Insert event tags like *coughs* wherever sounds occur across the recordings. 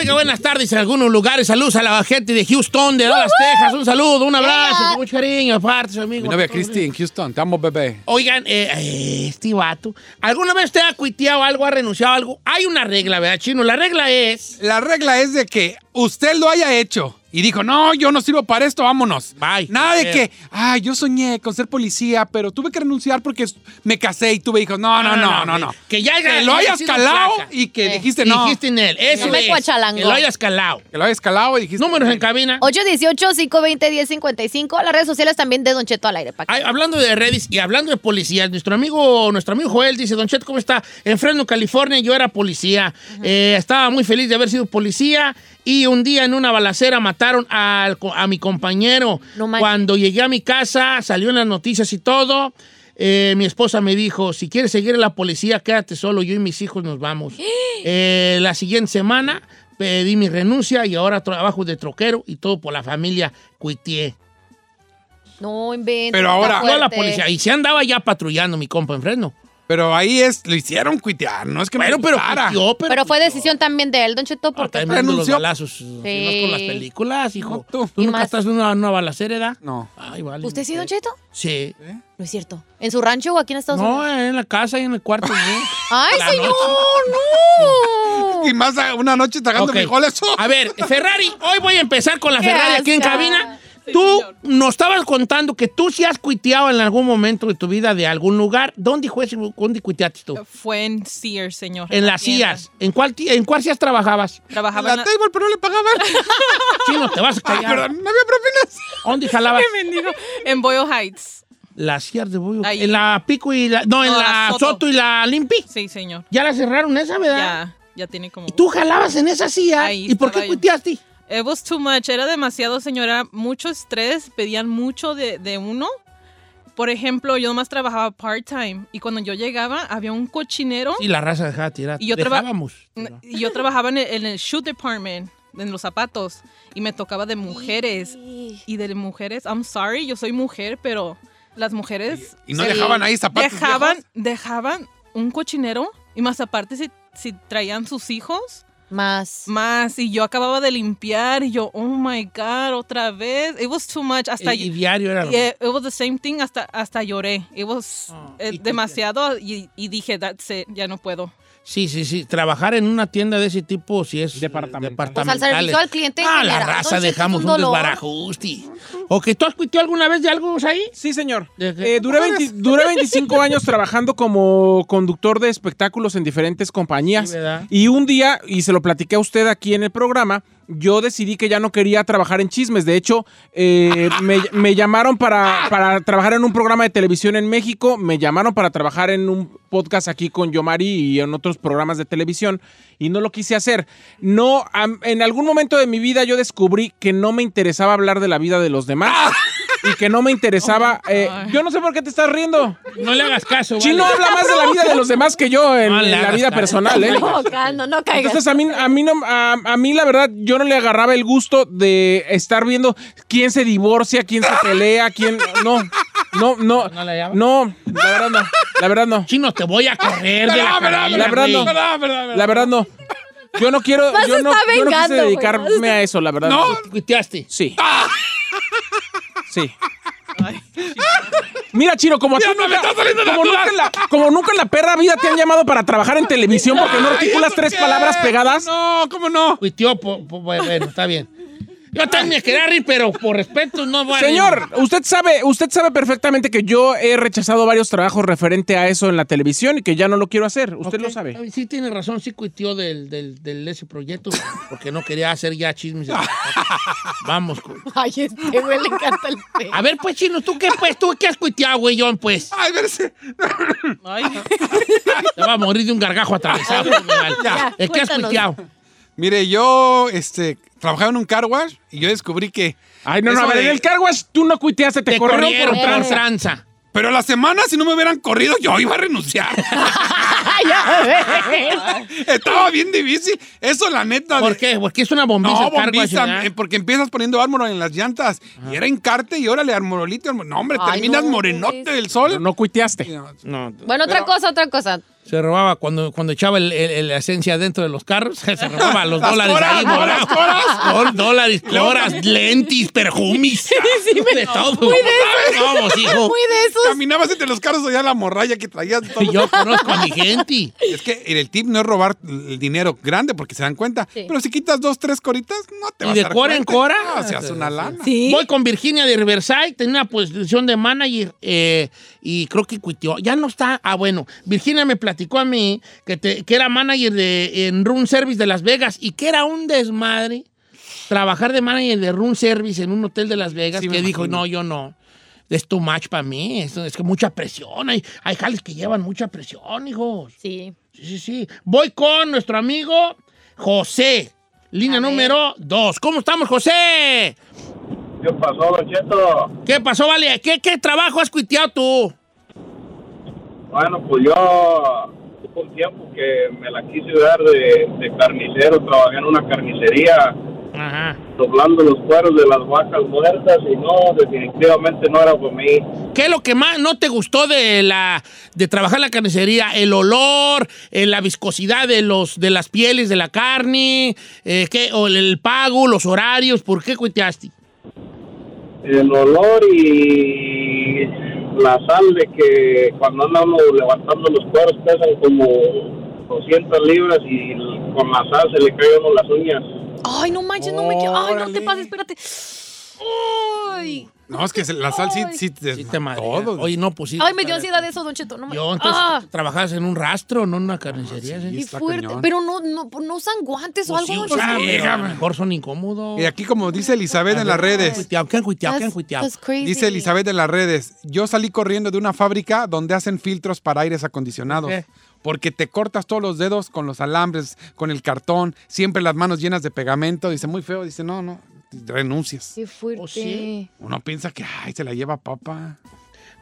Oiga, buenas tardes en algunos lugares. Saludos a la gente de Houston, de Dallas, Texas. Un saludo, un abrazo, con mucho cariño, aparte, su amigo. Mi novia Cristi en Houston. Te amo, bebé. Oigan, eh, eh, este vato, ¿alguna vez usted ha cuiteado algo, ha renunciado a algo? Hay una regla, ¿verdad, Chino? La regla es... La regla es de que usted lo haya hecho y dijo, no, yo no sirvo para esto, vámonos. Bye. Nada de que, ay, yo soñé con ser policía, pero tuve que renunciar porque me casé y tuve hijos. No, no, no, no, no. Que ya haya- Que lo haya hayas calado y que Eh. dijiste no. Dijiste en él. Eso No me. Que lo hayas calado. Que lo hayas calado y dijiste. Números en cabina. 818-520-1055. Las redes sociales también de Don Cheto al aire. hablando de redes y hablando de policías, nuestro amigo, nuestro amigo Joel dice, Don Chet, ¿cómo está? En Fresno, California, yo era policía. Eh, estaba muy feliz de haber sido policía y un día en una balacera mataron a mi compañero. No. Cuando llegué a mi casa, salió en las noticias y todo. eh, mi esposa me dijo, si quieres seguir en la policía, quédate solo, yo y mis hijos nos vamos. *gasps* Eh, la siguiente semana pedí mi renuncia y ahora trabajo de troquero y todo por la familia Cuitié. No inventes. Pero ahora- No, la policía. Y se andaba ya patrullando mi compa en Fresno. Pero ahí es, lo hicieron cuitear, no es que Bueno, me pero pero, Pero fue decisión también de él, Don Cheto, Ah, porque también viendo los renunció. balazos. Sí. con las películas, hijo. No, tú. ¿Tú nunca más? estás en una, una balacera, edad? No. Ay, vale. ¿Usted sí, Don Cheto? Sí. No es cierto. ¿En su rancho o aquí en Estados No, Unidos? en la casa y en el cuarto. ¿no? *laughs* ¡Ay, la señor! ¡No! *laughs* Y más una noche tragando Ok. frijoles. *laughs* A ver, Ferrari, hoy voy a empezar con la Ferrari aquí en asca. Tú nos estabas contando que tú sí has cuiteado en algún momento de tu vida de algún lugar. ¿Dónde fue? ese- ¿Dónde cuiteaste tú? Fue en Sears, señor. En las. CIAS. ¿En cuál, ¿En cuál CIAS trabajabas? Trabajaba la en la... table, pero no le pagaban. *laughs* Chino, te vas a callar. perdón, no había propinas. ¿Dónde jalabas? *laughs* En Boyle Heights. La CIAS de Boyo. Ahí. En la Pico y la... No, en No, la, la Soto. Soto. y la Limpi. Sí, señor. Ya la cerraron esa, ¿verdad? Ya, ya tiene como... ¿Y tú jalabas en esa CIA? Ahí ¿Y por qué cuiteaste? It was too much. Era demasiado, señora. Mucho estrés. Pedían mucho de, de uno. Por ejemplo, yo nomás trabajaba part-time. Y cuando yo llegaba, había un cochinero. Y la raza dejaba tirar. Y yo Dejábamos. pero- Y yo trabajaba en el, en el shoe department, en los zapatos. Y me tocaba de mujeres. Y de mujeres, I'm sorry, yo soy mujer, pero las mujeres... Y no se- dejaban ahí zapatos Dejaban, viejos. dejaban un cochinero. Y más aparte, si, si traían sus hijos, Más. más. Y yo acababa de limpiar. Y yo, oh my God, otra vez. It was too much. Hasta... Y, y diario era... lo- Yeah, it was the same thing, hasta, hasta lloré. It was Ah, eh, y demasiado y, y dije, that's it, ya no puedo. Sí, sí, sí. Trabajar en una tienda de ese tipo, si es Departamental. Pues al departamental. servicio al cliente en Ah, la raza dejamos un, un desbarajuste. ¿O que tú has cuiteado alguna vez de algo ahí? Sí, señor. Eh, duré, 20 duré 25 años trabajando como conductor de espectáculos en diferentes compañías. Sí, ¿verdad? y un día, y se lo platiqué a usted aquí en el programa, yo decidí que ya no quería trabajar en chismes. De hecho, eh, me, llamaron para, para trabajar en un programa de televisión en México, me llamaron para trabajar en un podcast aquí con Yomari y en otros programas de televisión, y no lo quise hacer. No, am- en algún momento de mi vida yo descubrí que no me interesaba hablar de la vida de los demás. *laughs* Y que no me interesaba. eh, yo no sé por qué te estás riendo. No le hagas caso. Chino vale. habla más de la vida de los demás que yo en, No le en la vida caso. personal, ¿eh? No, no, no caigas. Entonces a mí, a mí no, a, a mí la verdad, yo no le agarraba el gusto de estar viendo quién se divorcia, quién se pelea, quién. No, no, no, *laughs* ¿No le llama? no, la verdad no, la verdad no, Chino, te voy a correr de la Verdad, verdad, cabina, la verdad no, Verdad, verdad, verdad. la verdad no. Yo no quiero, Vas yo no, yo no quise vengando, güey, dedicarme a eso, la verdad. No. Cuiteaste. Sí. Sí. Mira, Chino, como a ti Ya no me nunca, está saliendo como, natural. nunca en la, como nunca en la perra vida te han llamado para trabajar en televisión porque no Ay, articulas ¿eso tres qué? palabras pegadas. No, ¿cómo no? Cuiteó, po- po- bueno, está bien. Yo también me quería reír, pero por respeto no voy a Señor, usted sabe, usted sabe perfectamente que yo he rechazado varios trabajos referente a eso en la televisión y que ya no lo quiero hacer. Usted lo sabe. Sí, tiene razón, sí cuitió del, del, del ese proyecto, porque no quería hacer ya chismes. *laughs* Vamos. con- Ay, este güey le encanta el pe. A ver, pues, Chino, ¿tú qué, pues? ¿Tú qué has cuiteado, güey, John, pues? Ay, verse. Ay, *laughs* Te va a morir de un gargajo atravesado. *laughs* Ya, ¿De qué has cuiteado? Mire, yo este, trabajaba en un car wash y yo descubrí que. Ay, no, no, eso a ver, de- en el car wash tú no cuiteaste, te, Te corrieron, corrieron, por tran, tranza. tranza. Pero a la semana, si no me hubieran corrido, yo iba a renunciar. *laughs* Ay, ya ves. *laughs* Estaba bien difícil. Eso, la neta. de- ¿Por qué? Porque es una bombiza. No, bombiza, eh, porque empiezas poniendo ármor en las llantas. Y era encarte y órale, armorolito. armor- No, hombre, Ay, terminas no, morenote del sol. Pero no cuiteaste. No, Bueno, otra cosa, otra cosa. Se robaba cuando, cuando echaba el- el- el- la esencia dentro de los carros, *laughs* se robaba los Las dólares coras, ahí, ¿no? ¿verdad? Las coras. *laughs* Dol- Dólares, coras, lentis, perfumes. de todo. Muy Vamos, hijo. Muy de esos. Caminabas entre los carros oía la morralla que traías. todo. Yo conozco a mi gente. Es que el tip no es robar el dinero grande porque se dan cuenta. Sí. Pero si quitas dos, tres coritas, no te ¿Y vas de a dar cora en cora? No, se hace una lana. Sí. Voy con Virginia de Riverside, tenía una posición de manager eh, y creo que cuitió. Ya no está. Ah, bueno, Virginia me platicó a mí que, te- que era manager de, en Room Service de Las Vegas y que era un desmadre trabajar de manager de Room Service en un hotel de Las Vegas Sí, me que dijo, no, yo no. Es too much para mí, es, es que mucha presión, hay, hay jales que llevan mucha presión, hijos. Sí. Sí, sí, sí. Voy con nuestro amigo José, línea A ver. número dos. ¿Cómo estamos, José? ¿Qué pasó, Don Cheto? ¿Qué pasó, Vale? ¿Qué, qué trabajo has cuiteado tú? Bueno, pues yo hubo un tiempo que me la quise dar de, de carnicero, trabajé en una carnicería Ajá. doblando los cueros de las vacas muertas y no, definitivamente no era para mí. ¿Qué es lo que más no te gustó de la de trabajar la carnicería? ¿El olor? eh, ¿La viscosidad de los de las pieles de la carne? eh, ¿qué? ¿O el, el pago? ¿Los horarios? ¿Por qué cuiteaste? El olor y la sal de que cuando anda uno levantando los cueros pesan como 200 libras y con la sal se le caen las uñas. Ay, no manches, no me quiero. Ay, no te pases, espérate. Ay. No, es que la sal sí, sí, te- Sí te todo. Oye, no, pues sí. Ay, me dio ansiedad eso, Don Cheto. No me... Yo, entonces, Ah, trabajabas en un rastro, no en una carnicería. ¿sí? qué está fuerte. cañón. Pero no, no, no usan guantes o Pues sí, algo. o sea, Don Cheto. pero a lo mejor son incómodos. Y aquí, como dice Elizabeth en las redes, Cuiteado, ¿Qué han cuiteado? ¿Qué han That's- cuiteado? that's crazy. dice Elizabeth en las redes, yo salí corriendo de una fábrica donde hacen filtros para aires acondicionados. ¿Qué? Porque te cortas todos los dedos con los alambres, con el cartón, siempre las manos llenas de pegamento. Dice, muy feo. Dice, no, no, renuncias. Qué fuerte. ¿Oh, sí? Uno piensa que, ay, se la lleva papa.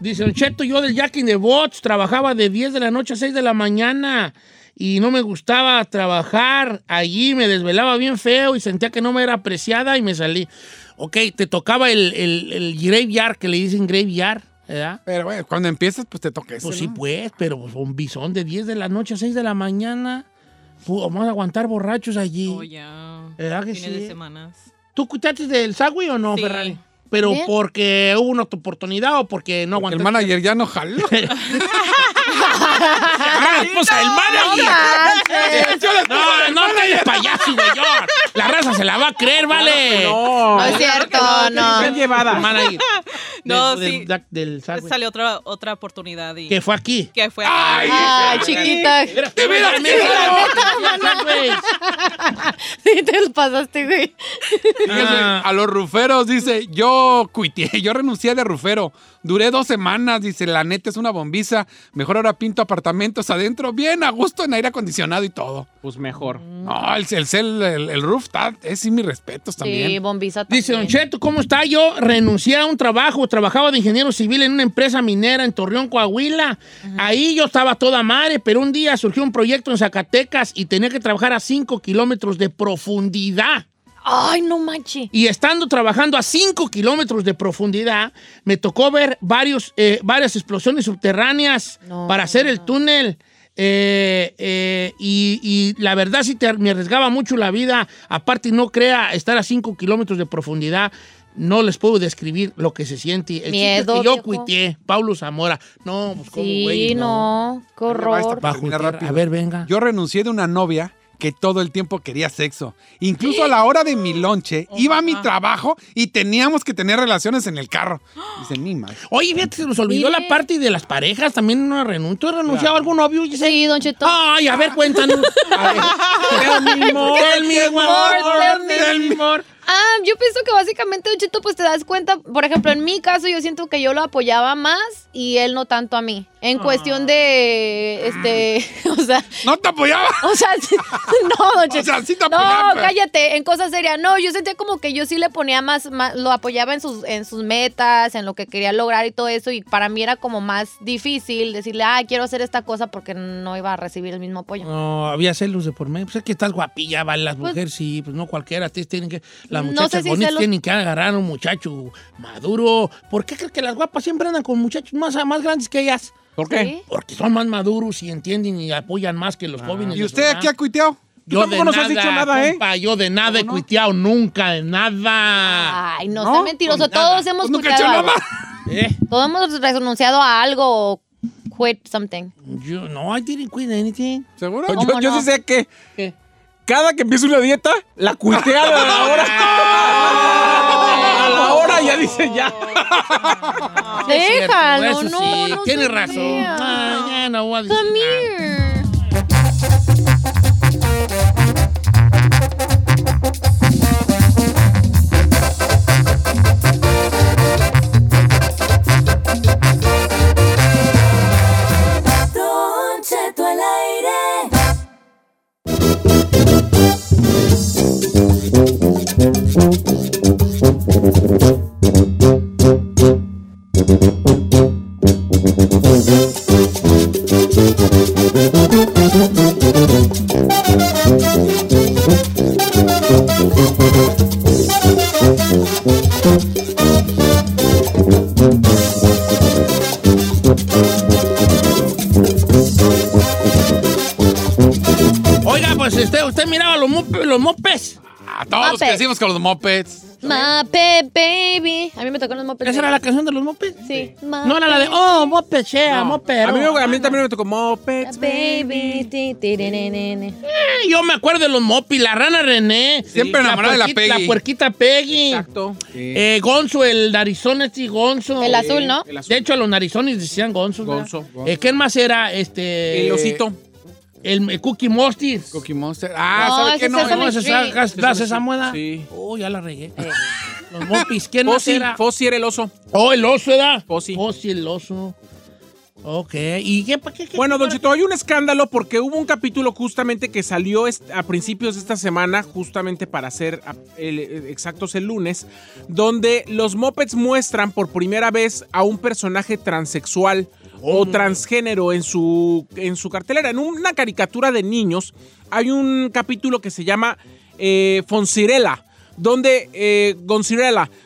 Dice, Don Cheto, yo del Jack in the Box trabajaba de 10 de la noche a 6 de la mañana y no me gustaba trabajar allí, me desvelaba bien feo y sentía que no me era apreciada y me salí. Ok, te tocaba el, el, el graveyard, que le dicen graveyard, ¿verdad? Pero bueno, cuando empiezas, pues te toca eso, Pues sí, ¿no? pues, pero pues, un bisón de 10 de la noche a 6 de la mañana. Vamos a aguantar borrachos allí. Oh, ya. ¿Verdad que sí? de semanas. ¿Tú cuitaste del Sagui o no, Sí. Ferrari? ¿Pero Bien. porque hubo una oportunidad o porque no El aguantaste? manager ya no jaló. *laughs* *laughs* ¡Ah, esposa del manager! No, *laughs* payaso, güey. La raza se la va a creer, vale. No. No es cierto, no. Bien llevada. No, Del- sí. Del. Salió otra, otra oportunidad y Que fue aquí. que fue Ay, chiquita. Mira, mira, mira, Sí, te lo pasaste, güey. Fíjese, Ah. a los ruferos, dice, yo cuité, yo renuncié de rufero. Duré dos semanas, dice, la neta es una bombiza. Mejor ahora pinto apartamentos adentro, bien a gusto en aire acondicionado y todo. Pues mejor. No, el, el, el, el- el roof está, es sí mis respetos también. Sí, bombiza también. Dice Don Cheto, ¿cómo está? Yo renuncié a un trabajo, trabajaba de ingeniero civil en una empresa minera en Torreón, Coahuila. Ahí yo estaba toda madre, pero un día surgió un proyecto en Zacatecas y tenía que trabajar a 5 kilómetros de profundidad. Ay, no manches. Y estando trabajando a 5 kilómetros de profundidad, me tocó ver varios, eh, varias explosiones subterráneas No. para hacer el túnel. Eh, eh, y, y la verdad sí te- me arriesgaba mucho la vida. Aparte, no crea estar a 5 kilómetros de profundidad. No les puedo describir lo que se siente. El Miedo, que yo cuité, Paulo Zamora. No, pues como güey. Sí, no. Qué horror. A ver, venga. Yo renuncié de una novia que todo el tiempo quería sexo. Incluso a la hora de mi lonche, iba a mi trabajo y teníamos que tener relaciones en el carro. Dice, ni más. Oye, fíjate, se nos olvidó Mire. la parte de las parejas. También una renuncia. ¿Tú has renunciado a algún novio? Giselle? Sí, Don Cheto. Ay, a ver, cuéntanos. *laughs* A ver. Me more. Ah, yo pienso que básicamente, Don Cheto, pues te das cuenta, por ejemplo, en mi caso yo siento que yo lo apoyaba más y él no tanto a mí. En cuestión de, este, *laughs* o sea, ¿No te apoyaba? o sea, *laughs* no, Don Cheto. sea, sí te no, apoyaba, pero- cállate, en cosas serias. No, yo sentía como que yo sí le ponía más, más- lo apoyaba en sus, en sus metas, en lo que quería lograr y todo eso. Y para mí era como más difícil decirle, ah, quiero hacer esta cosa porque no iba a recibir el mismo apoyo. No, había celos de por medio. Pues es que estás guapilla, vale. Las Pues- mujeres sí, pues no cualquiera. Tienen que, las No muchachas sé si bonitas celos- tienen que agarrar a un muchacho maduro. ¿Por qué crees que las guapas siempre andan con muchachos más, más grandes que ellas? ¿Por qué? ¿Sí? Porque son más maduros y entienden y apoyan más que los jóvenes. ¿Y de usted aquí ha cuiteado? Yo tampoco de nos has dicho nada, ¿eh? yo de nada he no? cuiteado nunca, de nada. Ay, no, ¿No? sea mentiroso. Pues Todos nada. hemos Pues nunca he hecho cuiteado algo. nada. ¿Eh? *laughs* Todos hemos renunciado a algo o quit something. Yo, no, I didn't quit anything. ¿Seguro? Yo, ¿Cómo yo no? sí sé que ¿Qué? cada que empieza una dieta, la cuitea a la *laughs* hora. *laughs* ya. Déjalo, Eso no, sí, no Tiene se razón. ya no voy a decir Come nada. here. Crecimos con los mopeds. Muppet Baby. A mí me tocó los Muppet ¿Esa era la canción de los mopes? Sí. No era la de, oh, moped, sea, moped. A mí, oh. también me tocó mopeds. Baby. ti, ti, ti, ni, ni, ni. Eh, Yo me acuerdo de los mopis, la rana René. Siempre enamorada de la Peggy. La puerquita Peggy. Exacto. Eh, Gonzo, el narizón este Gonzo. El azul, ¿no? El azul. De hecho, a los narizones decían. Gonzo, Gonzo. Eh, ¿Quién más era? Este... El osito. El, el Cookie Monster. Cookie Monster. Ah, No, ¿sabe ese qué? es No, Sesame ¿Cómo no, sacas das esa mueda? Sí. Oh, ya la regué. Los mopis. ¿Quién Fossi, era? Fossi era el oso. Oh, el oso, ¿verdad? Fossi. Fossi, el oso. Ok. ¿Y qué? qué, qué Bueno, Don Cheto, hay un escándalo porque hubo un capítulo justamente que salió a principios de esta semana, justamente para ser el- eh, exactos el lunes, donde los Muppets muestran por primera vez a un personaje transexual o transgénero en su, en su cartelera. En una caricatura de niños hay un capítulo que se llama eh, Fonsirela, donde eh,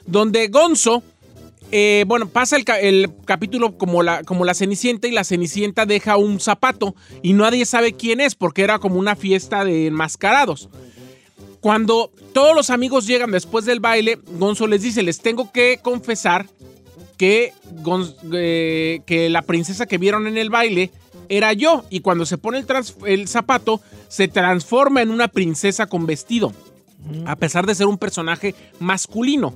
donde Gonzo eh, bueno, pasa el, el capítulo como la, como la Cenicienta y la Cenicienta deja un zapato y nadie sabe quién es porque era como una fiesta de enmascarados. Cuando todos los amigos llegan después del baile, Gonzo les dice, les tengo que confesar que, eh, que la princesa que vieron en el baile era yo y cuando se pone el, el zapato se transforma en una princesa con vestido, a pesar de ser un personaje masculino.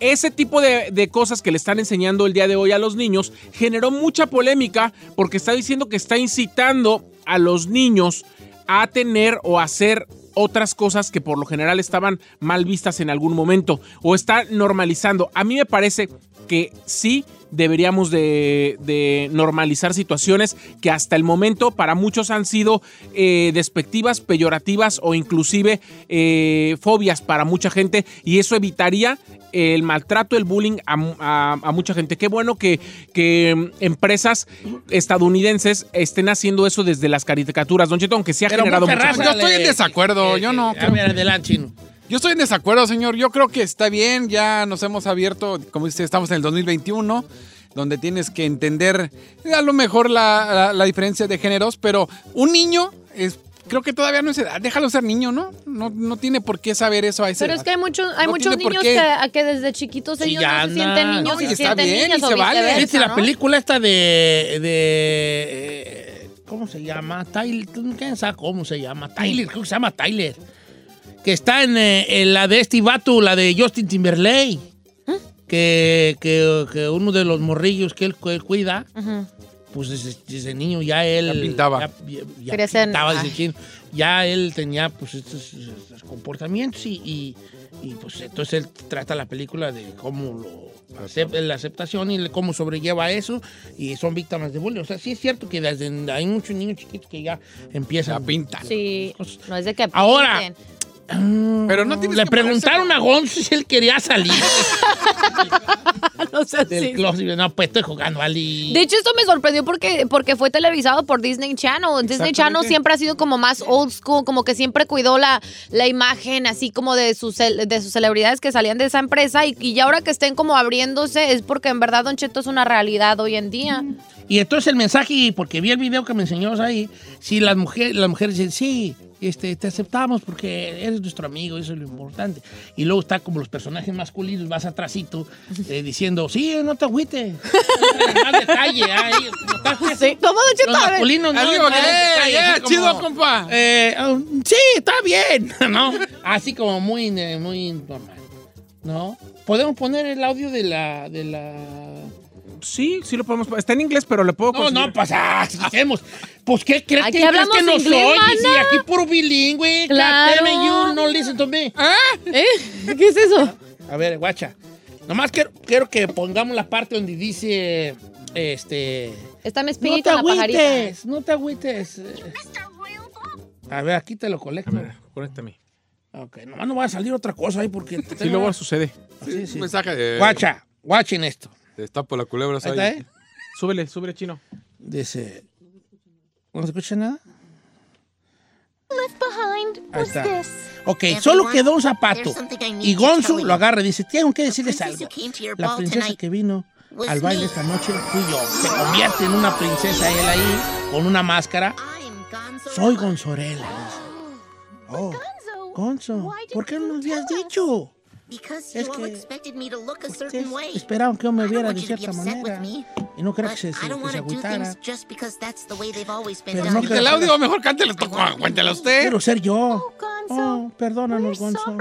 Ese tipo de, de cosas que le están enseñando el día de hoy a los niños generó mucha polémica porque está diciendo que está incitando a los niños a tener o hacer otras cosas que por lo general estaban mal vistas en algún momento o está normalizando. A mí me parece que sí deberíamos de, de normalizar situaciones que hasta el momento para muchos han sido eh, despectivas, peyorativas o inclusive eh, fobias para mucha gente y eso evitaría el maltrato, el bullying a, a- a mucha gente. Qué bueno que, que mm, empresas estadounidenses estén haciendo eso desde las caricaturas, Don Cheto, aunque sí ha Pero generado mucha raza Yo estoy en desacuerdo, eh, yo no eh, creo. A ver, adelante, chino. Yo estoy en desacuerdo, señor. Yo creo que está bien, ya nos hemos abierto, como dice, estamos en el 2021, donde tienes que entender a lo mejor la, la- la diferencia de géneros, pero un niño es, creo que todavía no es edad. Déjalo ser niño, ¿no? No, no tiene por qué saber eso a esa Pero edad. es que hay muchos, hay No muchos niños que, a que desde chiquitos Sí, ellos ya no se sienten niños No, y se está sienten bien, niñas y se vale. ¿Viste la película esta de. de eh, ¿Cómo se llama? Tyler. ¿Quién sabe cómo se llama? Tyler, creo que se llama Tyler. Que está en, eh, en la de este vato, la de Justin Timberlake. ¿Mm? Que, que, que uno de los morrillos que él, que él cuida, Ujú. pues desde, desde niño ya él. Ya pintaba. Ya, ya- ya pintaba desde ay. chino. Ya él tenía pues estos, estos comportamientos y, y, y, pues entonces él trata la película de cómo lo acep- la aceptación y cómo sobrelleva eso y son víctimas de bullying. O sea, sí es cierto que desde hay muchos niños chiquitos que ya empiezan La pinta. Sí, no es de que Ahora, pinten. Pero no tienes Le que preguntaron a Gonzo si él quería salir. *laughs* No seas del closet. No, pues estoy jugando, Ali. De hecho, esto me sorprendió porque, porque fue televisado por Disney Channel. Disney Channel siempre ha sido como más old school, como que siempre cuidó la, la imagen, así como de sus, de sus celebridades que salían de esa empresa. Y, y ya ahora que estén como abriéndose, es porque en verdad Don Cheto es una realidad hoy en día. Y entonces el mensaje, porque vi el video que me enseñó ahí, si las mujeres, las mujeres dicen, sí, este, te aceptamos porque eres nuestro amigo, eso es lo importante. Y luego está como los personajes masculinos, vas atrásito, eh, *laughs* diciendo, sí, no te agüites. *laughs* Más detalle. Sí, ¿Cómo, Don Cheto? Los A ver. masculinos no, Algo, no dan eh, como, chido, compa. eh, ah, sí, está bien, *laughs* ¿no? Así como muy, eh, muy normal, ¿no? Podemos poner el audio de la, de la Sí, sí lo podemos. Está en inglés, pero le puedo No, conseguir. no, pues, ah, si hacemos. Pues, ¿qué crees Aquí que, crees hablamos que no inglés, soy? Y aquí puro bilingüe. Claro. Damn it, you no listen to me. ¿Eh? *laughs* ¿Qué es eso? A ver, guacha. Nomás quiero, quiero que pongamos la parte donde dice, este... Está mi No espíritu te en la pajarita. agüites, no te agüites. A ver, aquí te lo colecto. A ver, conéctame. Ok, nomás no va a salir otra cosa ahí porque... *laughs* te Sí, tengo- luego sucede. Sí, sí. Un mensaje de. Guacha, guachen esto. Te destapo la culebra. Ahí está, ¿eh? Súbele, súbele, chino. Dice... ¿No se escucha nada? Left behind Ahí was está. this. Ok, solo quedó un zapato. Y Gonzo lo agarra y dice, tengo que decirles algo. La princesa que vino al baile me." esta noche fui yo. Se convierte en una princesa él ahí, con una máscara. Soy Gonzorela. Oh, Gonzo, ¿por qué no nos habías dicho? Because Es you all que expected me to look a Ustedes certain way. esperaban que yo me I don't viera want de you to be cierta upset with manera. Y no creo que se, se, I don't que want se to do agüitara. things just because that's the way they've always been Pero done. no el audio, mejor cántelo, tocó. Cuéntelo usted. Quiero ser yo. Oh. Oh, perdónanos, Gonzo.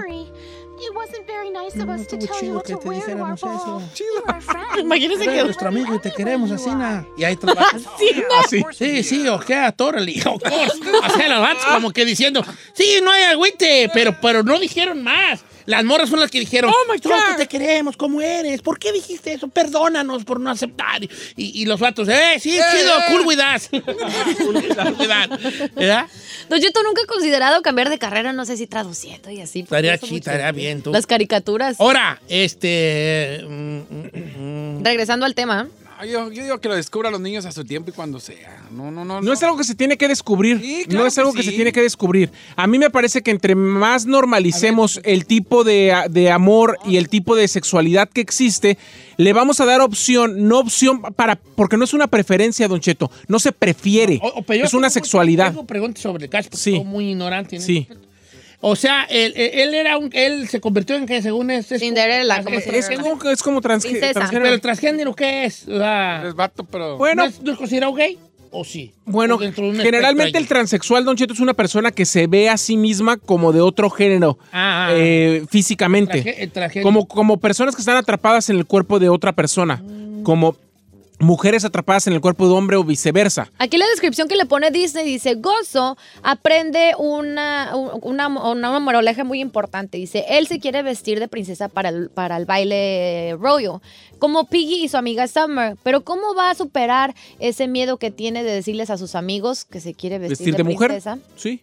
It wasn't very nice of No, us to tell you chido what que to te wear to our dijéramos eso. ball. You're our friend. Imagínense Eres que... nuestro amigo y te queremos así, na. Y ahí trabajas. Así. Sí, sí, o sea, tórale. O sea, vatos como que diciendo, sí, no hay agüite, pero, pero no dijeron más. Las morras son las que dijeron, Oh, my God. te queremos, ¿cómo eres? ¿Por qué dijiste eso? Perdónanos por no aceptar. Y, y los vatos, eh, sí, chido, *laughs* cool with us. cool with us. ¿Verdad? Don Cheto, nunca he considerado cambiar de carrera, no sé si traduciendo y así. Estaría chido, estaría bien, tú. Las caricaturas. Ahora, este... mm, mm, mm, Regresando al tema. No, yo, yo digo que lo descubran los niños a su tiempo y cuando sea. No, no, no. No es algo que se tiene que descubrir. Sí, claro no es algo que que, se tiene que descubrir. A mí me parece que entre más normalicemos el tipo de, de amor y el tipo de sexualidad que existe, le vamos a dar opción, no opción para, porque no es una preferencia, Don Cheto. No se prefiere. o- o- pero yo es una tengo- sexualidad. Tengo preguntas sobre el caso, porque Sí. soy muy ignorante. en Sí. O sea, él, era un, él se convirtió en que según es, es Cinderella, es- como es- se Es como, es como trans- Princesa. transgénero. pero el transgénero qué es? O sea, Es vato, pero. Bueno, ¿no, es, no es considerado gay? ¿O sí? Bueno, ¿O dentro de un generalmente el transexual, Don Cheto, es una persona que se ve a sí misma como de otro género Ah, ah, eh, físicamente. Traje-. Como, como personas que están atrapadas en el cuerpo de otra persona. Como mujeres atrapadas en el cuerpo de hombre o viceversa. Aquí la descripción que le pone Disney dice, Gozo aprende una, una, una moraleja muy importante. Dice, él se quiere vestir de princesa para el, para el baile royal, como Piggy y su amiga Summer. Pero ¿cómo va a superar ese miedo que tiene de decirles a sus amigos que se quiere vestir, Vestir de mujer. princesa? Sí.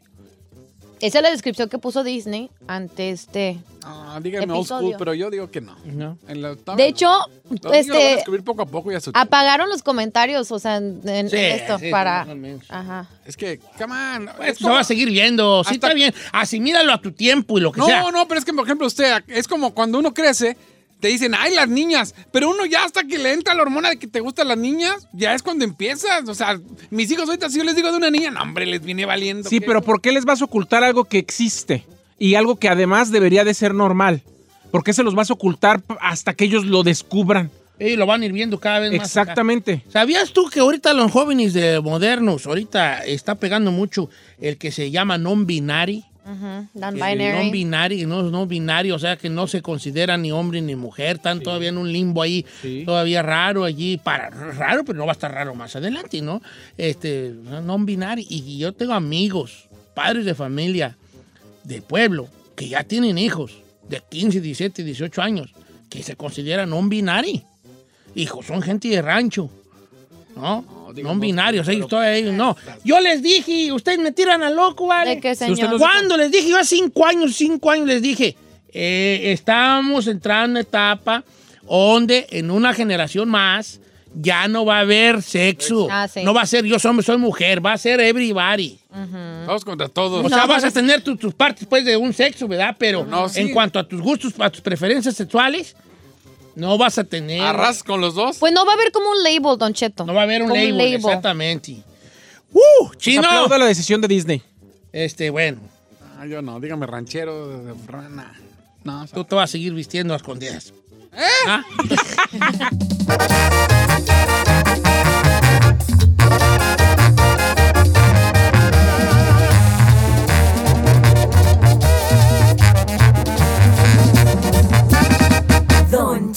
Esa es la descripción que puso Disney ante este... Ah, díganme old school, pero yo digo que no. No. En la- De hecho, los niños lo van a este, descubrir poco a poco y a su apagaron los comentarios, o sea, en, en Sí, esto sí, para... Ajá. Es que, come on. Pues, se va a seguir viendo. Sí, Hasta- está bien. Asimílalo a tu tiempo y lo que No, sea. no, pero es que, por ejemplo, usted, es como cuando uno crece, te dicen, ay, las niñas, pero uno ya hasta que le entra la hormona de que te gustan las niñas, ya es cuando empiezas. O sea, mis hijos ahorita, si yo les digo de una niña, no, hombre, les viene valiendo. Sí, ¿qué? pero ¿por qué les vas a ocultar algo que existe? Y algo que además debería de ser normal. ¿Por qué se los vas a ocultar hasta que ellos lo descubran? Y lo van a ir viendo cada vez más. acá. Exactamente. ¿Sabías tú que ahorita los jóvenes de modernos, ahorita está pegando mucho el que se llama non-binary? Non-binary. Non-binary, no, no binario, o sea que no se considera ni hombre ni mujer, están todavía en un limbo ahí, todavía raro allí, para raro, pero no va a estar raro más adelante, ¿no? Este, non-binary. Y yo tengo amigos, padres de familia, de pueblo, que ya tienen hijos de 15, 17, 18 años, que se consideran non-binary. Hijos, son gente de rancho. ¿No? No, binarios, ellos todavía no. Yo les dije, ustedes me tiran a loco, ¿vale? ¿De qué, señor? ¿Cuándo les dije? Yo hace cinco años, cinco años les dije, eh, estamos entrando en etapa donde en una generación más ya no va a haber sexo. Ah, sí. No va a ser yo soy, soy mujer, va a ser everybody. Todos contra todos. O sea, vas a tener tu- tus partes pues de un sexo, ¿verdad? Pero No, sí. en cuanto a tus gustos, a tus preferencias sexuales, no vas a tener... Arras con los dos. Pues no va a haber como un label, Don Cheto. No va a haber un label, exactamente. ¡Uh! Pues ¡Chino! aplaudo la decisión de Disney. Este, bueno, Ah, yo no, dígame ranchero, de rana. No, tú te vas a seguir vistiendo a escondidas. ¿Ah? *laughs*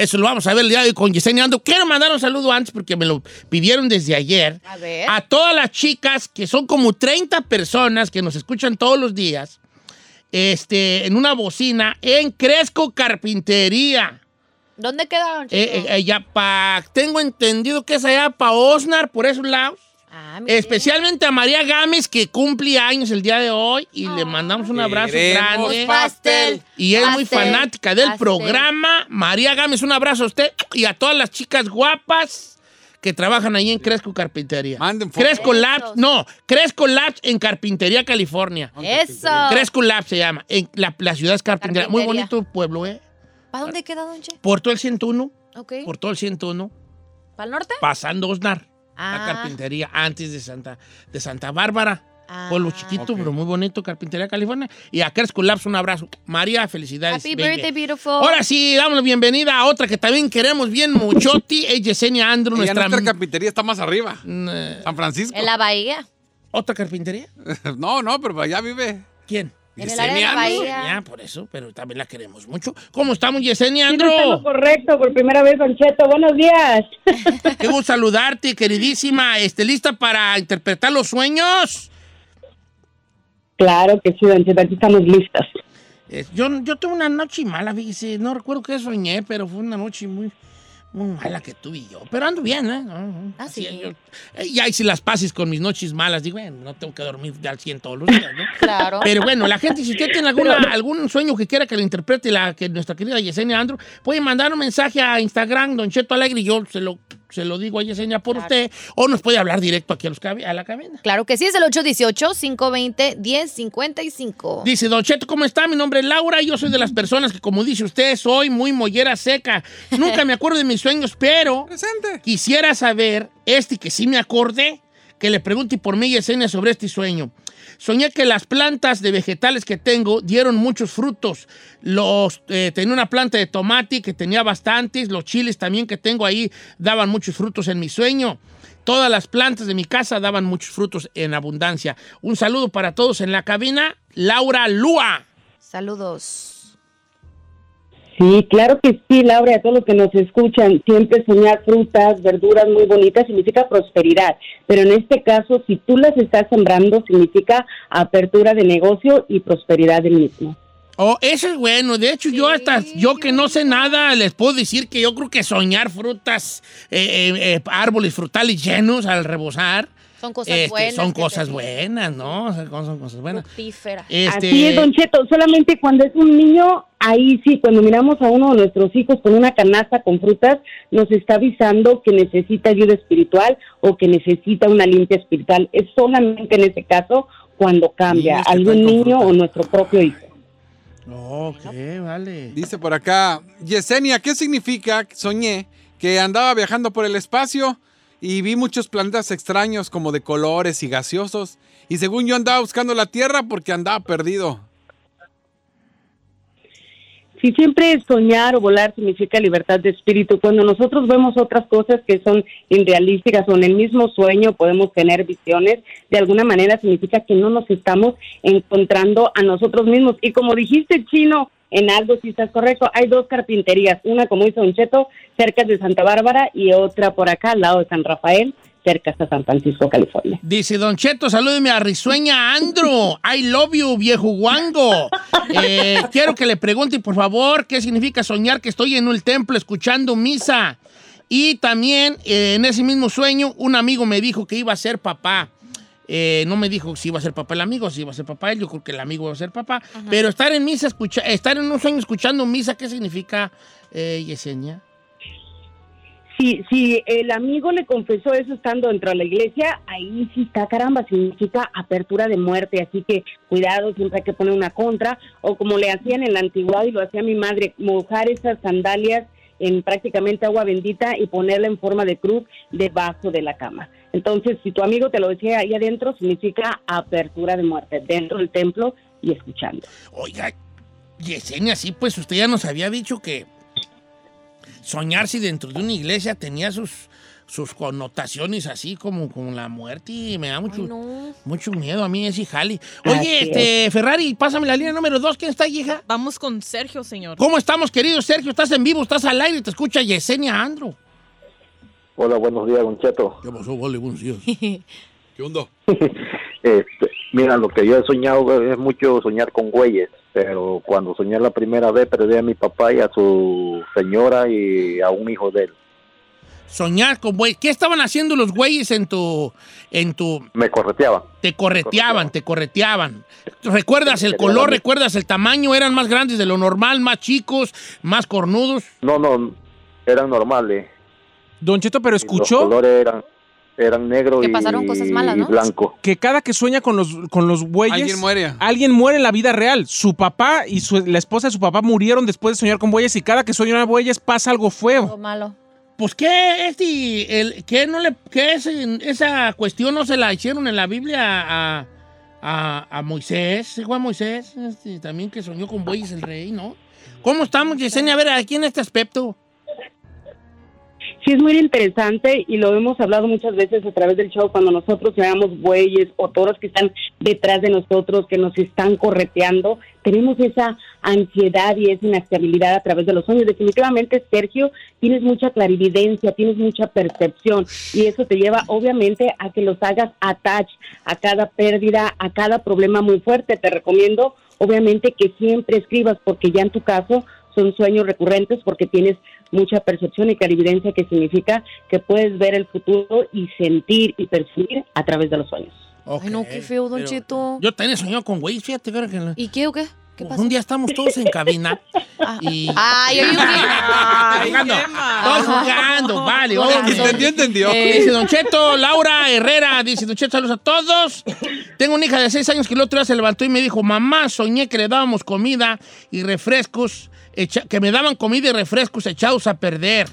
Eso lo vamos a ver el día de hoy con Yesenia Ando. Quiero mandar un saludo antes porque me lo pidieron desde ayer. A ver. A todas las chicas, que son como 30 personas que nos escuchan todos los días, este, en una bocina en Cresco Carpintería. ¿Dónde queda, Don Cheto? Eh, eh, allá pa- tengo entendido que es allá para Osnar, por esos lados. Ah. Especialmente a María Gámez, que cumple años el día de hoy, y le mandamos un abrazo Queremos grande. pastel. Y es muy fanática del pastel. programa. María Gámez, un abrazo a usted y a todas las chicas guapas que trabajan ahí en Cresco Carpintería. Manden. Cresco Labs, no, Cresco Labs en Carpintería, California. Eso. Cresco Labs se llama. En la, la ciudad es Carpintería. Muy bonito pueblo, ¿eh? ¿Para dónde queda, Don Cheto? Por todo el 101, Ok. por todo el 101, ¿Para el norte? pasando Osnar. La Ah. carpintería antes de Santa, de Santa Bárbara. Ah. Pueblo chiquito, Ok. pero muy bonito, Carpintería, California. Y a Cresco Labs un abrazo. María, felicidades. Happy baby. birthday, beautiful. Ahora sí, damos la bienvenida a otra que también queremos bien muchoti. Es Yesenia Andrew, Ella nuestra... nuestra carpintería está más arriba. Mm, eh, San Francisco. En la bahía. ¿Otra carpintería? *laughs* No, no, pero allá vive. ¿Quién? Yesenia. Ya, por eso, pero también la queremos mucho. ¿Cómo estamos, Yesenia Sí, lo Andrew? correcto, por primera vez, Don Cheto. Buenos días. *laughs* Qué gusto saludarte, queridísima. Este, ¿Lista para interpretar los sueños? Claro que sí, Don Cheto, aquí estamos listas. Eh, yo, yo tuve una noche mala, fíjese. No recuerdo qué soñé, pero fue una noche muy, muy mala que tuve yo. Pero ando bien, ¿eh? Ah, Así, sí. yo- eh, ya hice las pases con mis noches malas. Digo, bueno, no tengo que dormir de al 100 todos los días, ¿no? Claro. Pero bueno, la gente, si usted tiene alguna, algún sueño que quiera que le interprete la, que nuestra querida Yesenia Andrew, puede mandar un mensaje a Instagram, Don Cheto Alegre, y yo se lo, se lo digo a Yesenia por usted, o nos puede hablar directo aquí a, los, a la cabina. Claro que sí, es el 818-520-1055. Dice, Don Cheto, ¿cómo está? Mi nombre es Laura y yo soy de las personas que, como dice usted, soy muy mollera seca. Nunca me acuerdo de mis sueños, pero *laughs* Presente. quisiera saber, este que sí me acordé, que le pregunte por mí, Yesenia, sobre este sueño. Soñé que las plantas de vegetales que tengo dieron muchos frutos. Los, eh, tenía una planta de tomate que tenía bastantes. Los chiles también que tengo ahí daban muchos frutos en mi sueño. Todas las plantas de mi casa daban muchos frutos en abundancia. Un saludo para todos en la cabina. Laura Lua. Saludos. Sí, claro que sí, Laura, a todos los que nos escuchan, siempre soñar frutas, verduras muy bonitas significa prosperidad, pero en este caso, si tú las estás sembrando, significa apertura de negocio y prosperidad del mismo. Oh, eso es bueno. De hecho, yo hasta, yo que no sé nada, les puedo decir que yo creo que soñar frutas, eh, eh, eh, árboles frutales llenos al rebosar, Son cosas este, buenas. son cosas te- buenas, ¿no? O sea, son cosas buenas. Este, Así es, Don Cheto, solamente cuando es un niño, ahí sí, cuando miramos a uno de nuestros hijos con una canasta con frutas, nos está avisando que necesita ayuda espiritual o que necesita una limpia espiritual. Es solamente en ese caso cuando cambia algún niño fruta. o nuestro propio hijo. Ok, vale. Dice por acá, Yesenia, ¿qué significa? Soñé que andaba viajando por el espacio y vi muchos planetas extraños como de colores y gaseosos. Y según yo andaba buscando la Tierra porque andaba perdido. Si siempre soñar o volar significa libertad de espíritu, cuando nosotros vemos otras cosas que son irrealísticas o en el mismo sueño podemos tener visiones, de alguna manera significa que no nos estamos encontrando a nosotros mismos. Y como dijiste, Chino, en algo sí estás correcto. Hay dos carpinterías, una como hizo Don Cheto, cerca de Santa Bárbara, y otra por acá, al lado de San Rafael, cerca de San Francisco, California. Dice Don Cheto, salúdeme a Risueña Andro. I love you, viejo guango. *laughs* Eh, quiero que le pregunte, por favor, qué significa soñar que estoy en el templo escuchando misa. Y también, eh, en ese mismo sueño, un amigo me dijo que iba a ser papá. Eh, no me dijo si iba a ser papá el amigo, si iba a ser papá él. Yo creo que el amigo iba a ser papá. Pero estar en misa, escucha, estar en un sueño escuchando misa, ¿qué significa, eh, Yesenia? Si, si el amigo le confesó eso estando dentro de la iglesia, ahí sí está, caramba, significa apertura de muerte, así que cuidado, siempre hay que poner una contra, o como le hacían en la antigüedad y lo hacía mi madre, mojar esas sandalias en prácticamente agua bendita y ponerla en forma de cruz debajo de la cama. Entonces, si tu amigo te lo decía ahí adentro, significa apertura de muerte, dentro del templo y escuchando. Oiga, Yesenia, sí, pues usted ya nos había dicho que soñar si dentro de una iglesia tenía sus, sus connotaciones así como, como la muerte y me da mucho, mucho miedo a mí ese jali. Oye, Así este, Ferrari, pásame la línea número dos. ¿Quién está, hija? Vamos con Sergio, señor. ¿Cómo estamos, querido Sergio? Estás en vivo, estás al aire, te escucha Yesenia Andro. Hola, buenos días, Don Cheto. ¿Qué pasó? Vale, buenos días. *laughs* ¿Qué onda? *laughs* Este, mira, lo que yo he soñado es mucho soñar con güeyes, pero cuando soñé la primera vez perdí a mi papá y a su señora y a un hijo de él. Soñar con güey. ¿Qué estaban haciendo los güeyes en tu, en tu, Me correteaban. te correteaban, te correteaban? ¿Recuerdas el color? ¿Recuerdas el tamaño? ¿Eran más grandes de lo normal, más chicos, más cornudos? No, no, eran normales. Don Cheto, pero Los escuchó colores eran, eran negro Que y, pasaron cosas malas, ¿no? y blanco. que cada que sueña con los, con los bueyes... Alguien muere. Alguien muere en la vida real. Su papá y su- la esposa de su papá murieron después de soñar con bueyes y cada que sueña con bueyes pasa algo feo. Lo malo. Pues qué, este, el, qué no le, qué ese- esa cuestión no se la hicieron en la Biblia a, a, a Moisés, ¿sí fue a Moisés, este, también que soñó con bueyes el rey, ¿no? ¿Cómo estamos, Yesenia? A ver, aquí en este aspecto. Sí, es muy interesante y lo hemos hablado muchas veces a través del show cuando nosotros veamos bueyes o toros que están detrás de nosotros, que nos están correteando, tenemos esa ansiedad y esa inestabilidad a través de los sueños. Definitivamente, Sergio, tienes mucha clarividencia, tienes mucha percepción y eso te lleva obviamente a que los hagas attach a cada pérdida, a cada problema muy fuerte. Te recomiendo obviamente que siempre escribas porque ya en tu caso son sueños recurrentes porque tienes mucha percepción y clarividencia que significa que puedes ver el futuro y sentir y percibir a través de los sueños. Ay, no, qué feo, Don Pero Cheto. Yo también he soñado con güeyes, fíjate. que- ¿Y qué o qué? ¿Qué pasó? un día estamos todos en cabina *laughs* y... Ay, oye, Todos jugando, todos jugando, vale. vamos. Entendió, entendió. Eh, dice Don Cheto, Laura Herrera, dice Don Cheto, saludos a todos. Tengo una hija de seis años que el otro día se levantó y me dijo, mamá, soñé que le dábamos comida y refrescos, echa- que me daban comida y refrescos echados a perder.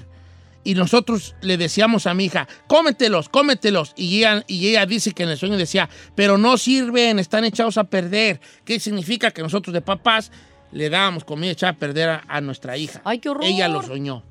Y nosotros le decíamos a mi hija, cómetelos, cómetelos. Y ella, y ella dice que en el sueño decía, pero no sirven, están echados a perder. ¿Qué significa que nosotros de papás le dábamos comida echada a perder a, a nuestra hija? Ay, qué horror. Ella lo soñó.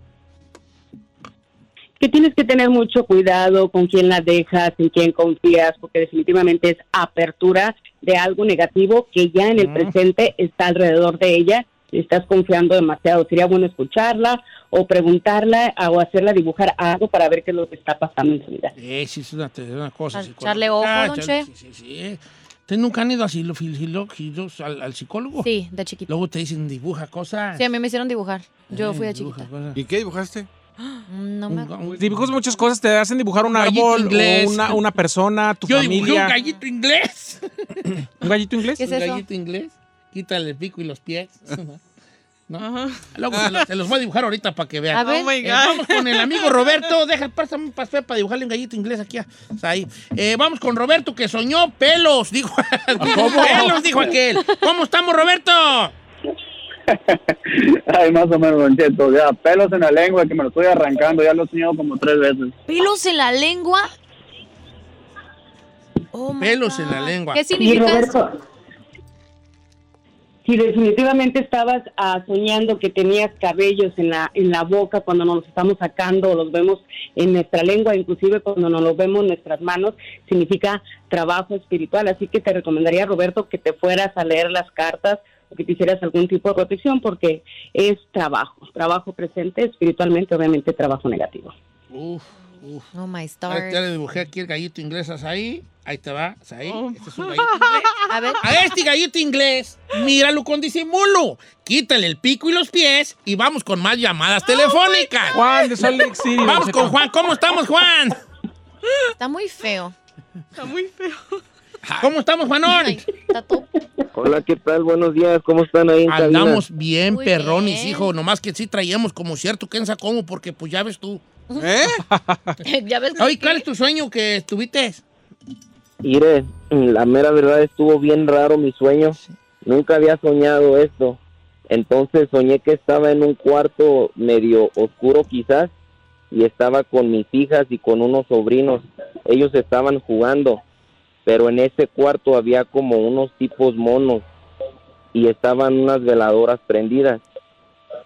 Que tienes que tener mucho cuidado con quién la dejas, en quién confías, porque definitivamente es apertura de algo negativo que ya en el presente está alrededor de ella estás confiando demasiado. Sería bueno escucharla o preguntarla o hacerla dibujar algo para ver qué es lo que está pasando en su vida. Eh, sí, es una, es una cosa. Echar- echarle ojo, psicológica, don Che. Sí, sí, sí. ¿Ustedes nunca han ido a silo- filos- al, al psicólogo? Sí, de chiquita. Luego te dicen dibuja cosas. Sí, a mí me hicieron dibujar. Yo Eh, fui de chiquita. cosas. ¿Y qué dibujaste? *gasps* No me. Dibujas muchas cosas, te hacen dibujar un árbol, inglés. una, una persona, tu Yo dibujé familia. un gallito inglés. *coughs* ¿Un gallito inglés? ¿Qué es un eso? gallito inglés. Quítale el pico y los pies. *laughs* ¿No? Luego se los, se los voy a dibujar ahorita para que vean. A ver. Oh my Eh, vamos con el amigo Roberto. *laughs* Deja, pásame un pastel para dibujarle un gallito inglés aquí. a- ahí. Eh, vamos con Roberto que soñó pelos, dijo. *laughs* Pelos, dijo aquel. ¿Cómo estamos, Roberto? Ay, más o menos, Don Cheto. Ya, pelos en la lengua que me lo estoy arrancando. Ya lo he soñado como tres veces. ¿Pelos en la lengua? Oh, Pelos God. en la lengua. ¿Qué significa eso? Si definitivamente estabas ah, soñando que tenías cabellos en la en la boca cuando nos los estamos sacando o los vemos en nuestra lengua, inclusive cuando nos los vemos en nuestras manos, significa trabajo espiritual. Así que te recomendaría, Roberto, que te fueras a leer las cartas o que quisieras algún tipo de protección porque es trabajo, trabajo presente, espiritualmente obviamente trabajo negativo. Uf, uf. Oh, my stars. te le dibujé aquí el gallito inglés ahí. Ahí te va, ahí. Oh. Este es un gallito inglés. *laughs* A ver. A este gallito inglés, míralo con disimulo. Quítale el pico y los pies y vamos con más llamadas telefónicas. Juan de Salt Lake City. Vamos con Juan. ¿Cómo estamos, Juan? Está muy feo. Está muy feo. ¿Cómo estamos, Juanón? Hola, ¿qué tal? Buenos días, ¿cómo están ahí en cabina? Andamos bien Muy perrones, bien. hijo. Nomás que sí traíamos como cierto quién sabe cómo, porque pues ya ves tú. ¿Eh? *laughs* *laughs* ya ves. Oye, ¿cuál es tu sueño que estuviste? Mire, la mera verdad estuvo bien raro mi sueño. Nunca había soñado esto. Entonces soñé que estaba en un cuarto medio oscuro quizás y estaba con mis hijas y con unos sobrinos. Ellos estaban jugando, pero en ese cuarto había como unos tipos monos y estaban unas veladoras prendidas.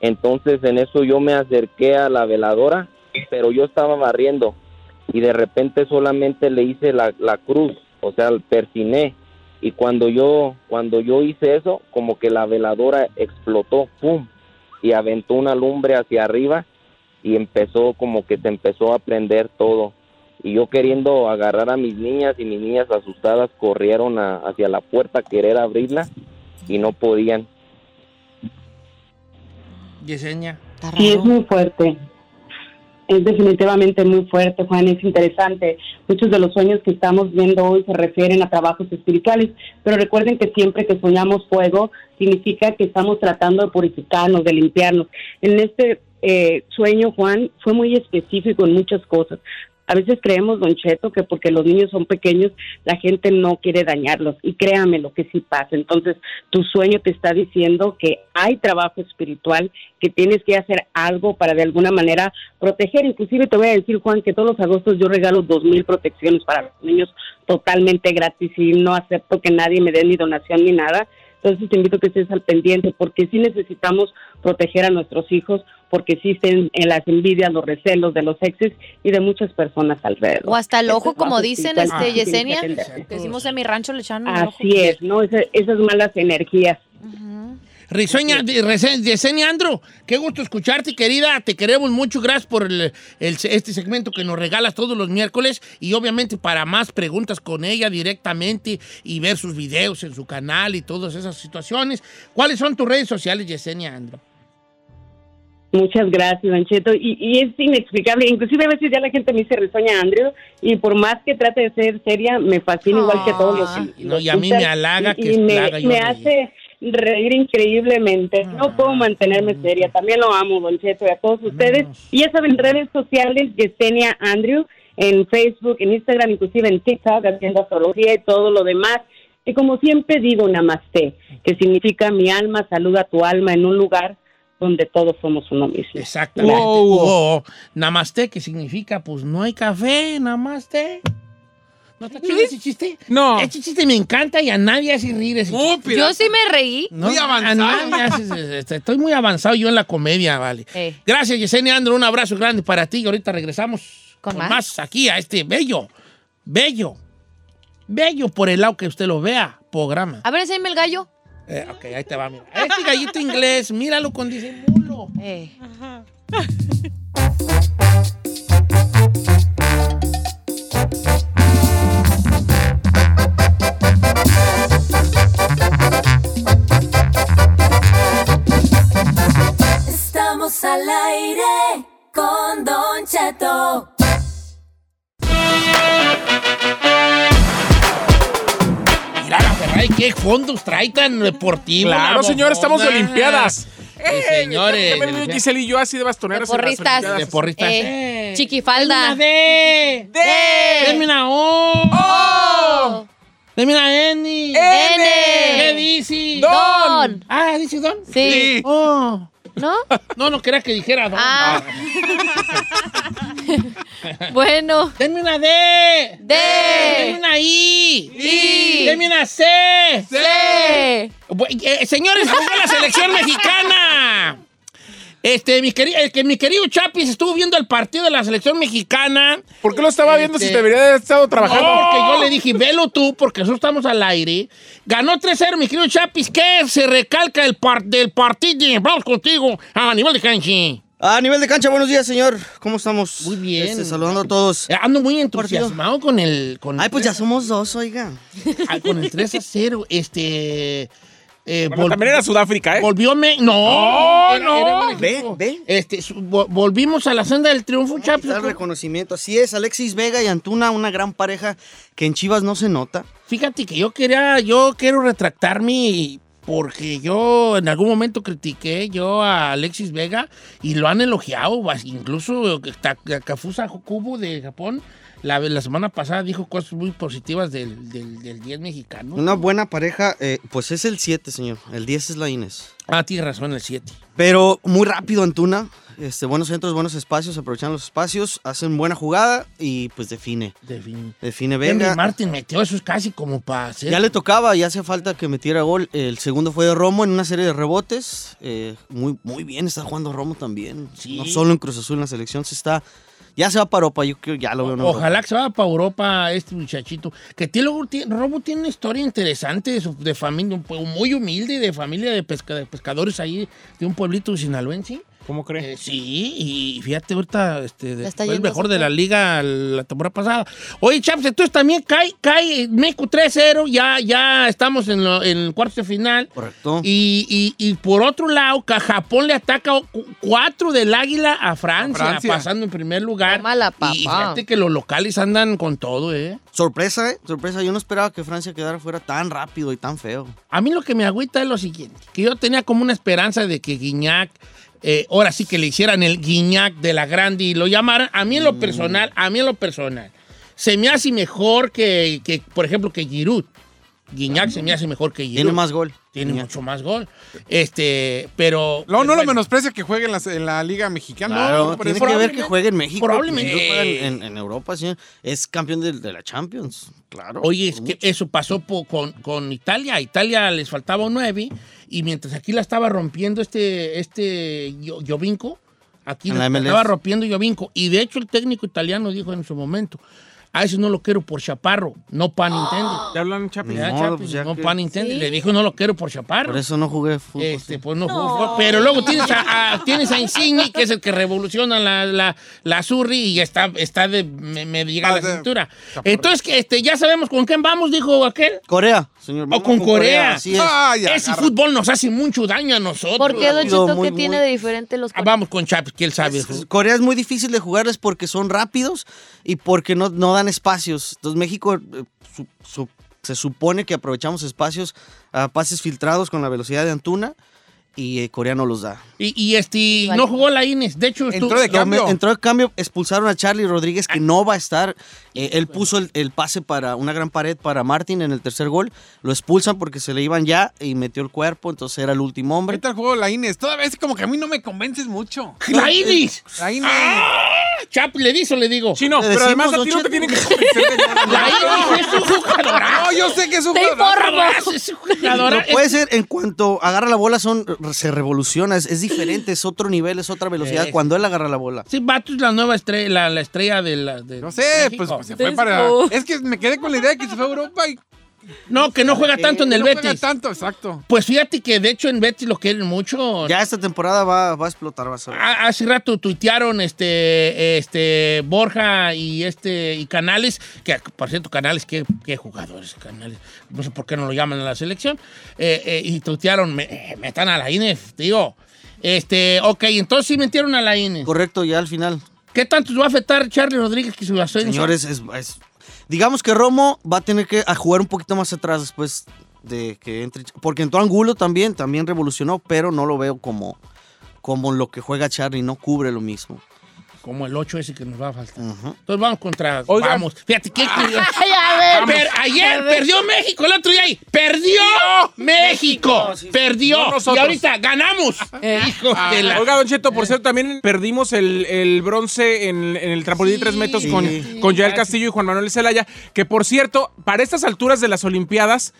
Entonces en eso yo me acerqué a la veladora, pero yo estaba barriendo y de repente solamente le hice la, la cruz, o sea, persiné. Y cuando yo, cuando yo hice eso, como que la veladora explotó, ¡pum! Y aventó una lumbre hacia arriba y empezó como que se empezó a prender todo. Y yo queriendo agarrar a mis niñas y mis niñas asustadas corrieron a- hacia la puerta a querer abrirla y no podían. Yesenia. Sí, es muy fuerte. Es definitivamente muy fuerte, Juan, es interesante. Muchos de los sueños que estamos viendo hoy se refieren a trabajos espirituales, pero recuerden que siempre que soñamos fuego significa que estamos tratando de purificarnos, de limpiarnos. En este eh, sueño, Juan, fue muy específico en muchas cosas. A veces creemos, Don Cheto, que porque los niños son pequeños, la gente no quiere dañarlos. Y créame lo que sí pasa. Entonces, tu sueño te está diciendo que hay trabajo espiritual, que tienes que hacer algo para de alguna manera proteger. Inclusive te voy a decir, Juan, que todos los agostos yo regalo dos mil protecciones para los niños totalmente gratis y no acepto que nadie me dé ni donación ni nada. Entonces te invito a que estés al pendiente porque sí necesitamos proteger a nuestros hijos porque existen en las envidias, los recelos de los exes y de muchas personas alrededor. O hasta el ojo, como dicen, este, que Yesenia. Decimos en mi rancho le echan el ojo. Así es, ¿no? Esa- esas malas energías. Risueña, Rese- Yesenia Andro, qué gusto escucharte, querida. Te queremos mucho. Gracias por el- el- este segmento que nos regalas todos los miércoles. Y obviamente para más preguntas con ella directamente y ver sus videos en su canal y todas esas situaciones. ¿Cuáles son tus redes sociales, Yesenia Andro? Muchas gracias, Don Cheto. Y, y es inexplicable. Inclusive a veces ya la gente me dice risueña Andrew y por más que trate de ser seria, me fascina igual que todos los Ah, no, los y a mí me halaga Y- que y me, la haga yo me reír. hace reír increíblemente. Ah. No puedo mantenerme seria. También lo amo, Don Cheto, y a todos ustedes. Y ya saben, redes sociales, Yesenia Andrew, en Facebook, en Instagram, inclusive en TikTok, haciendo astrología y todo lo demás. Y como siempre digo, namaste, que significa mi alma saluda a tu alma en un lugar donde todos somos uno mismo. Exactamente. O namaste, que significa, pues no hay café, namaste. ¿No está chido ese chiste? No. Ese chiste me encanta y a nadie hace reír ese chiste. Yo sí me reí. No, Muy avanzado. a nadie hace- este, estoy muy avanzado yo en la comedia, vale. Eh. Gracias, Yesenia Andro. Un abrazo grande para ti. Y ahorita regresamos ¿Con con, más? más? aquí a este bello, bello, bello por el lado que usted lo vea, programa. A ver, enséñame el gallo. Eh, ok, ahí te va, mira. Este gallito inglés, míralo con disimulo. Eh. *laughs* Estamos al aire con Don Cheto. Mira la Ferrari, qué fondos trae tan deportivo. Claro, la señor, estamos de. Olimpiadas. Sí, señores. Vio Giselle y yo así de bastoneras De porristas. De porristas. Eh, Eh. chiquifalda. D. D. Denme una O. Una N. N. ¿Qué dice? Don. Ah, ¿dice Don? Sí. Oh. ¿No? No, no quería que dijera. Ah. *laughs* Bueno. Denme una D. D. Denme una I. I. Denme una C. C. Bu- eh, señores, jugó la selección mexicana. Este, mi querido, el que mi querido Chapis estuvo viendo el partido de la selección mexicana. ¿Por qué lo estaba viendo si debería haber estado trabajando? No, porque yo le dije, velo tú, porque nosotros estamos al aire. Ganó 3-0, mi querido Chapis. ¿Qué se recalca el par- del partido? Vamos contigo a nivel de cancha. A nivel de cancha, buenos días, señor. ¿Cómo estamos? Muy bien. saludando a todos. Eh, Ando muy entusiasmado con el. Con Ay, pues ya somos dos, oiga. Ah, con el 3 a 0. Este. Eh, Bueno, también era Sudáfrica, ¿eh? Volvió me. No, No, era- no. era México. Este, volvimos a la senda del triunfo, Chaps. Está el reconocimiento. Así es, Alexis Vega y Antuna, una gran pareja que en Chivas no se nota. Fíjate que yo quería, yo quiero retractarme porque yo en algún momento critiqué yo a Alexis Vega y lo han elogiado, incluso Kafusa Kubo de Japón la, la semana pasada dijo cosas muy positivas del, del, del 10 mexicano. Una buena pareja, eh, pues es el 7, señor. El 10 es la Inés. Ah, tiene razón, el 7. Pero muy rápido Antuna. Este, buenos centros, buenos espacios, aprovechan los espacios, hacen buena jugada y pues define. Define. Define Henry Vega. Martin metió eso es casi como para hacer. Ya le tocaba, ya hace falta que metiera gol. El segundo fue de Romo en una serie de rebotes. Eh, muy, muy bien, está jugando Romo también. No solo en Cruz Azul, en la selección se está. Ya se va para Europa, yo creo ya lo veo. Europa. Ojalá que se vaya para Europa este muchachito. Que tiene, luego tiene- Robo tiene una historia interesante de, su- de familia, un muy humilde, de familia de, pesca- de pescadores ahí, de un pueblito sinaloense. ¿Cómo cree? Eh, sí, y fíjate ahorita, este, de- fue el mejor de la liga la temporada pasada. Oye, Chaps, entonces también cae, cae México 3-0, ya, ya estamos en, lo- en el cuarto de final. Correcto. Y, y- y por otro lado, Japón le ataca cu- cuatro del Águila a Francia, A Francia. pasando en primer lugar. Mala papá. Y fíjate que los locales andan con todo, ¿eh? Sorpresa, ¿eh? Sorpresa. Yo no esperaba que Francia quedara fuera tan rápido y tan feo. A mí lo que me agüita es lo siguiente, que yo tenía como una esperanza de que Guiñac, eh, ahora sí que le hicieran el Guiñac de la grande y lo llamaran, a mí en Mm. lo personal, a mí en lo personal, se me hace mejor que, que, por ejemplo, que Giroud. Guiñac se me hace mejor que Giroud. Tiene más gol. Tiene mucho más gol. Este, pero... No, no lo menosprecia que juegue en la, en la Liga Mexicana. Claro, No, pero tiene es- que ver que juegue en México. probablemente. No en, en- Europa, sí. Es campeón de, de la Champions. Claro. Oye, es que eso pasó con, con Italia. A Italia les faltaba un 9 y mientras aquí la estaba rompiendo este, este Giovinco, aquí la estaba rompiendo Giovinco. Y de hecho el técnico italiano dijo en su momento, a ese no lo quiero por chaparro, no pan Nintendo. ¿Te hablan, Chapi? Ya, pues ya no que- pan Nintendo. Sí. Le dijo no lo quiero por chaparro. Por eso no jugué fútbol. Este, pues no, jugó. Pero luego tienes a, a- tienes a Insigne, que es el que revoluciona la, la, la Surri y ya está, está de, me, me llega a la Ah, de- cintura. Entonces, que, este, ya sabemos con quién vamos, dijo aquel. Corea, señor. O vamos con Corea. Así es. Ay, Ese agarra. fútbol nos hace mucho daño a nosotros. ¿Por qué, Don rápido, Chito, muy, qué tiene muy- de diferente los Ah, vamos con Chapis, que él sabe. Es- es- Corea es muy difícil de jugarles porque son rápidos y porque no, no espacios. Entonces México eh, su- se supone que aprovechamos espacios a pases filtrados con la velocidad de Antuna y eh, Corea no los da. Y, y este, Vale. no jugó la Inés. De hecho, estuvo- Entró de Lo- cambio. entró de cambio, expulsaron a Charlie Rodríguez que no va a estar. Eh, él puso el, el pase para una gran pared para Martín en el tercer gol. Lo expulsan porque se le iban ya y metió el cuerpo, entonces era el último hombre. El juego de la Inés. Todavía es como que a mí no me convences mucho. ¡La Inés! La Inés. Chapi, ¿le dice o le digo? Chino, Le pero además a ti no te tienen que *laughs* convencer de nada. La Inés es un jugador. No, yo sé que es un Te jugador. informo. Es un jugador. No puede ser, en cuanto agarra la bola, son, se revoluciona, es, es diferente, es otro nivel, es otra velocidad Es- cuando él agarra la bola. Sí, Vato es la nueva estrella, la, la estrella de la. De No sé, pues, pues, se fue para. Es que me quedé con la idea de que se fue a Europa y. No, que no juega tanto en el no juega Betis. tanto, exacto. Pues fíjate que de hecho en Betis lo quieren mucho. Ya esta temporada va, va a explotar, va a ser. Ha- Hace rato tuitearon este, este Borja y este y Canales, que por cierto, Canales, qué, qué jugadores, Canales, no sé por qué no lo llaman a la selección, eh, eh, y tuitearon, me, eh, metan a la INEF, tío. Este, ok, entonces sí metieron a la INEF. Correcto, ya al final. ¿Qué tanto va a afectar Charlie Rodríguez que su ascenso? Señores, es, es- digamos que Romo va a tener que jugar un poquito más atrás después de que entre. Porque entró Angulo también, también revolucionó, pero no lo veo como, como lo que juega Charlie, no cubre lo mismo. Como el 8 ese que nos va a faltar. Ujú. Entonces vamos contra. Oigan. Vamos. Fíjate, ¿qué curioso. Ay, a ver. Per- ayer perdió México, el otro día. ahí. ¡Perdió México! ¡Perdió! No y ahorita ganamos. Hijo de la. Oiga, Don Cheto, por cierto, también perdimos el, el bronce en, en el trampolín de tres metros con, con Yael Castillo y Juan Manuel Zelaya, que por cierto, para estas alturas de las Olimpiadas,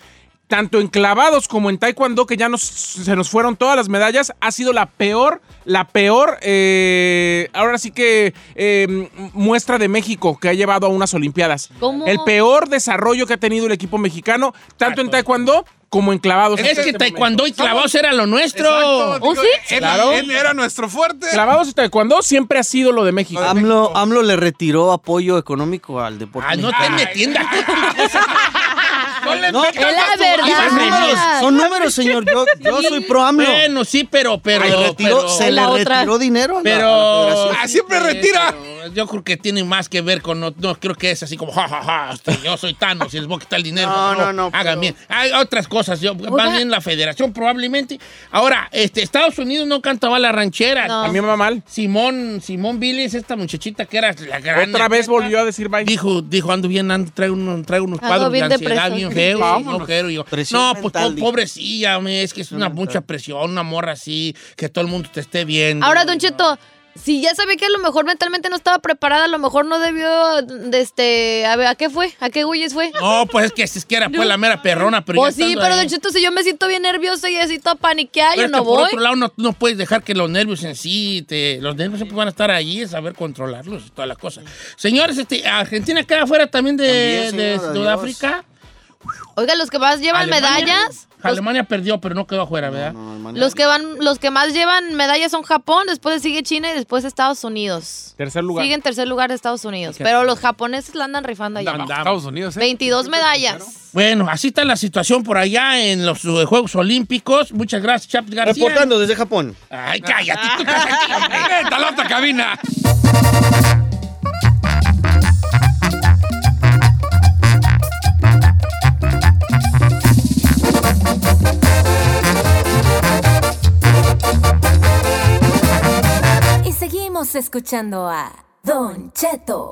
tanto en clavados como en taekwondo, que ya nos, se nos fueron todas las medallas, ha sido la peor, la peor, eh, ahora sí que eh, muestra de México que ha llevado a unas Olimpiadas. ¿Cómo? El peor desarrollo que ha tenido el equipo mexicano, tanto en taekwondo como en clavados. Es que taekwondo y clavados era lo nuestro. Exacto, ¿Oh, digo, sí? Era, Claro. él era nuestro fuerte. Clavados y taekwondo siempre ha sido lo de México. AMLO, AMLO le retiró apoyo económico al deporte Ah, no te mexicano. *laughs* metiendas. No, Es la son números, verdad. son números, señor. Yo, *laughs* yo soy pro AMLO. Bueno, sí, pero, pero, Se le retiró, pero, se le otra. retiró dinero a la- a la pero. Ah, siempre Sí, retira. pero Yo creo que tiene más que ver con no, no creo que es así como ja ja ja, este, yo soy Thanos y les voy a quitar el dinero. No, pero no, no, Hagan pero- bien. Hay otras cosas, yo más bien la Federación probablemente. Ahora, este Estados Unidos no cantaba la ranchera. No. A mí me va mal. Simón Simón Billis, esta muchachita que era la gran Otra vez volvió a decir bye. Dijo, dijo, ando bien, ando, traigo, unos, traigo unos cuadros bien de ansiedad bien feos. No quiero. Y yo, Presión no, pues mental, pobrecilla, hombre, es que es una mucha presión, una morra así, que todo el mundo te esté viendo. Ahora, Don Cheto, si ya sabía que a lo mejor mentalmente no estaba preparada, a lo mejor no debió de este. A ver, ¿a qué fue? ¿A qué güeyes fue? No, pues es que es que era pues la mera perrona, pero Pues ya sí, pero Don Cheto, si yo me siento bien nerviosa y así toda paniqueada, yo es que no por voy. otro lado, no, no puedes dejar que los nervios en sí, te, los nervios siempre van a estar ahí, es saber controlarlos y toda la cosa. Señores, este, Argentina queda fuera también de, También, de señor, Sudáfrica. Oiga, los que más llevan Alemania- medallas, los, Alemania perdió, pero no quedó afuera, ¿verdad? los que van, los que más llevan medallas son Japón, después sigue China y después Estados Unidos. Tercer lugar. Sigue en tercer lugar Estados Unidos. Pero los japoneses la andan rifando allá. Andamos. Estados Unidos, ¿eh? 22 medallas. Bueno, así está la situación por allá en los eh, Juegos Olímpicos. Muchas gracias, Chaps García. Reportando desde Japón. Ay, cállate, tú estás aquí, hombre. *laughs* ¡Vete a la otra cabina! Seguimos escuchando a Don Cheto.